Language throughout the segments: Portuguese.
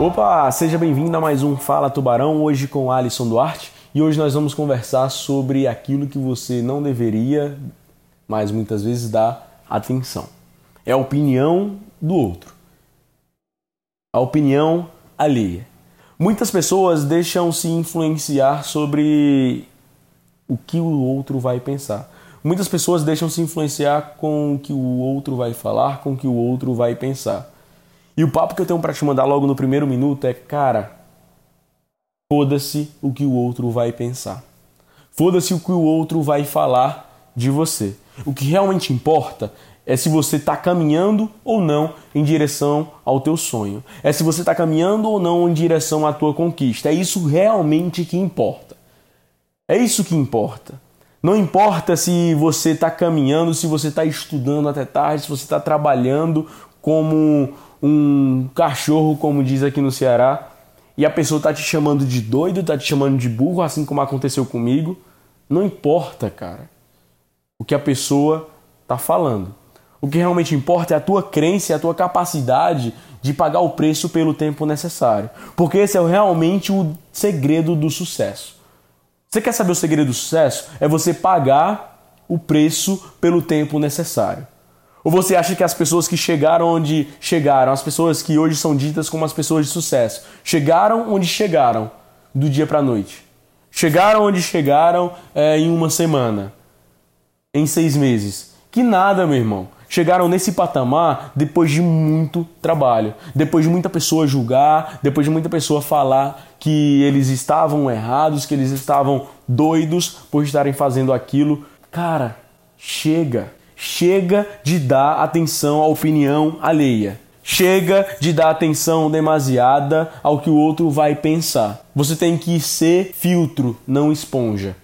Opa, seja bem-vindo a mais um Fala Tubarão, hoje com Alisson Duarte. E hoje nós vamos conversar sobre aquilo que você não deveria, mas muitas vezes dá atenção. É a opinião do outro. A opinião alheia. Muitas pessoas deixam se influenciar sobre o que o outro vai pensar. Muitas pessoas deixam se influenciar com o que o outro vai falar, com o que o outro vai pensar. E o papo que eu tenho para te mandar logo no primeiro minuto é, cara, foda-se o que o outro vai pensar. Foda-se o que o outro vai falar de você. O que realmente importa é se você está caminhando ou não em direção ao teu sonho. É se você está caminhando ou não em direção à tua conquista. É isso realmente que importa. É isso que importa. Não importa se você está caminhando, se você está estudando até tarde, se você está trabalhando como um cachorro, como diz aqui no Ceará, e a pessoa está te chamando de doido, está te chamando de burro, assim como aconteceu comigo. Não importa, cara, o que a pessoa está falando. O que realmente importa é a tua crença e a tua capacidade de pagar o preço pelo tempo necessário. Porque esse é realmente o segredo do sucesso. Você quer saber o segredo do sucesso? É você pagar o preço pelo tempo necessário. Ou você acha que as pessoas que chegaram onde chegaram, as pessoas que hoje são ditas como as pessoas de sucesso, chegaram onde chegaram do dia para noite? Chegaram onde chegaram é, em uma semana, em seis meses? Que nada, meu irmão chegaram nesse patamar depois de muito trabalho, depois de muita pessoa julgar, depois de muita pessoa falar que eles estavam errados, que eles estavam doidos por estarem fazendo aquilo. Cara, chega. Chega de dar atenção à opinião alheia. Chega de dar atenção demasiada ao que o outro vai pensar. Você tem que ser filtro, não esponja.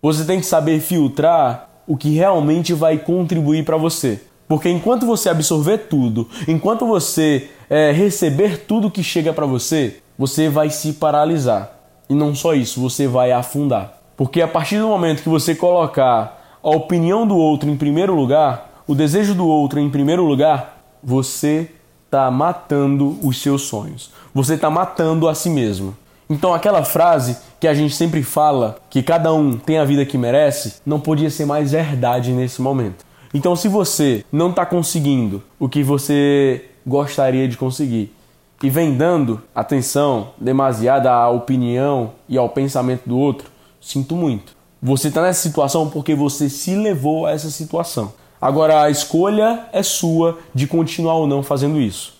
Você tem que saber filtrar o que realmente vai contribuir para você. Porque enquanto você absorver tudo, enquanto você é, receber tudo que chega para você, você vai se paralisar. E não só isso, você vai afundar. Porque a partir do momento que você colocar a opinião do outro em primeiro lugar, o desejo do outro em primeiro lugar, você está matando os seus sonhos. Você está matando a si mesmo. Então aquela frase que a gente sempre fala, que cada um tem a vida que merece, não podia ser mais verdade nesse momento. Então, se você não está conseguindo o que você gostaria de conseguir e vem dando atenção demasiada à opinião e ao pensamento do outro, sinto muito. Você está nessa situação porque você se levou a essa situação. Agora, a escolha é sua de continuar ou não fazendo isso.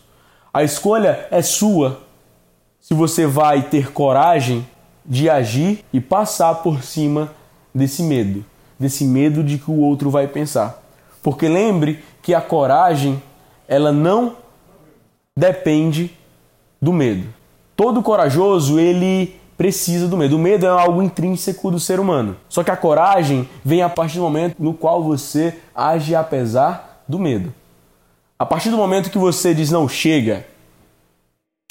A escolha é sua se você vai ter coragem de agir e passar por cima desse medo, desse medo de que o outro vai pensar. Porque lembre que a coragem, ela não depende do medo. Todo corajoso, ele precisa do medo. O medo é algo intrínseco do ser humano. Só que a coragem vem a partir do momento no qual você age apesar do medo. A partir do momento que você diz não, chega.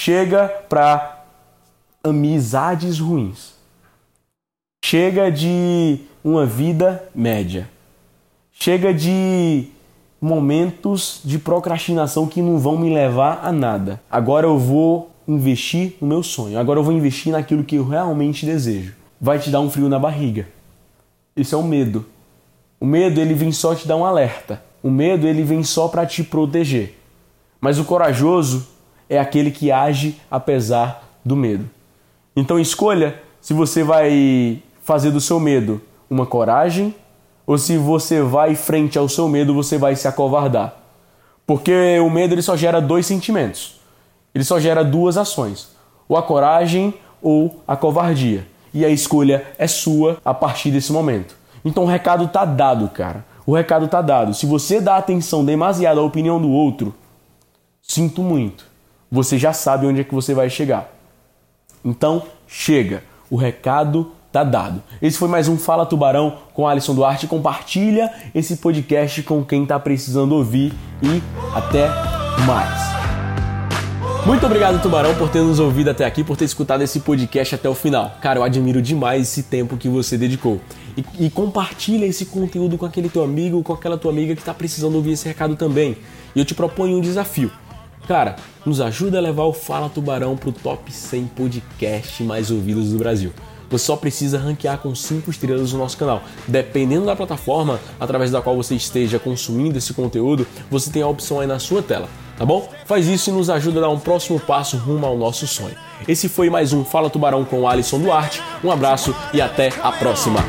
Chega para amizades ruins. Chega de uma vida média. Chega de momentos de procrastinação que não vão me levar a nada. Agora eu vou investir no meu sonho. Agora eu vou investir naquilo que eu realmente desejo. Vai te dar um frio na barriga. Isso é o medo. O medo ele vem só te dar um alerta. O medo ele vem só para te proteger. Mas o corajoso é aquele que age apesar do medo. Então escolha se você vai fazer do seu medo uma coragem ou se você vai frente ao seu medo, você vai se acovardar. Porque o medo ele só gera dois sentimentos. Ele só gera duas ações: ou a coragem ou a covardia. E a escolha é sua a partir desse momento. Então o recado tá dado, cara. O recado tá dado. Se você dá atenção demasiado à opinião do outro, sinto muito. Você já sabe onde é que você vai chegar. Então, chega. O recado tá dado. Esse foi mais um Fala Tubarão com Alisson Duarte. Compartilha esse podcast com quem tá precisando ouvir e até mais. Muito obrigado, Tubarão, por ter nos ouvido até aqui, por ter escutado esse podcast até o final. Cara, eu admiro demais esse tempo que você dedicou. E, e compartilha esse conteúdo com aquele teu amigo, com aquela tua amiga que está precisando ouvir esse recado também. E eu te proponho um desafio. Cara, nos ajuda a levar o Fala Tubarão pro top 100 podcast mais ouvidos do Brasil. Você só precisa ranquear com 5 estrelas no nosso canal. Dependendo da plataforma através da qual você esteja consumindo esse conteúdo, você tem a opção aí na sua tela, tá bom? Faz isso e nos ajuda a dar um próximo passo rumo ao nosso sonho. Esse foi mais um Fala Tubarão com Alisson Duarte. Um abraço e até a próxima.